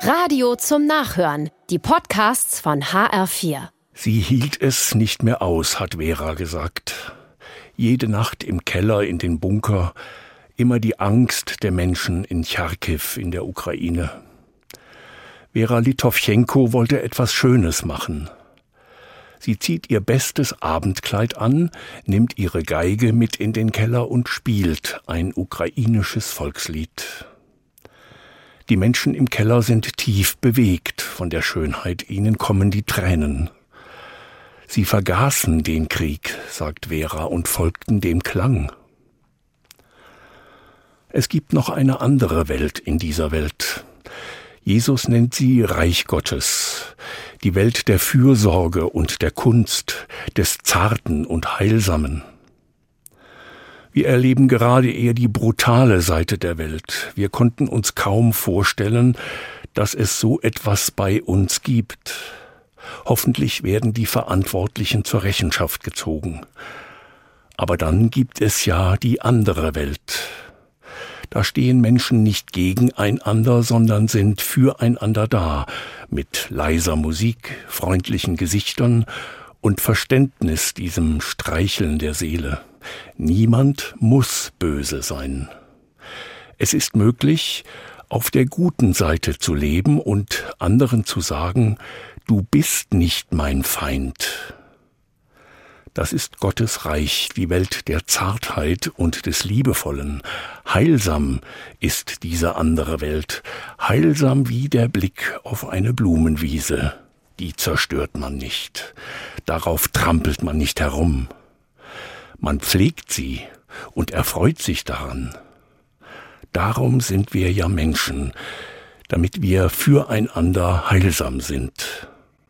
Radio zum Nachhören. Die Podcasts von HR4. Sie hielt es nicht mehr aus, hat Vera gesagt. Jede Nacht im Keller in den Bunker, immer die Angst der Menschen in Charkiw in der Ukraine. Vera Litowchenko wollte etwas Schönes machen. Sie zieht ihr bestes Abendkleid an, nimmt ihre Geige mit in den Keller und spielt ein ukrainisches Volkslied. Die Menschen im Keller sind tief bewegt von der Schönheit, ihnen kommen die Tränen. Sie vergaßen den Krieg, sagt Vera, und folgten dem Klang. Es gibt noch eine andere Welt in dieser Welt. Jesus nennt sie Reich Gottes, die Welt der Fürsorge und der Kunst, des Zarten und Heilsamen. Wir erleben gerade eher die brutale Seite der Welt. Wir konnten uns kaum vorstellen, dass es so etwas bei uns gibt. Hoffentlich werden die Verantwortlichen zur Rechenschaft gezogen. Aber dann gibt es ja die andere Welt. Da stehen Menschen nicht gegeneinander, sondern sind füreinander da, mit leiser Musik, freundlichen Gesichtern und Verständnis diesem Streicheln der Seele. Niemand muss böse sein. Es ist möglich, auf der guten Seite zu leben und anderen zu sagen, du bist nicht mein Feind. Das ist Gottes Reich, die Welt der Zartheit und des Liebevollen. Heilsam ist diese andere Welt, heilsam wie der Blick auf eine Blumenwiese. Die zerstört man nicht, darauf trampelt man nicht herum. Man pflegt sie und erfreut sich daran. Darum sind wir ja Menschen, damit wir füreinander heilsam sind.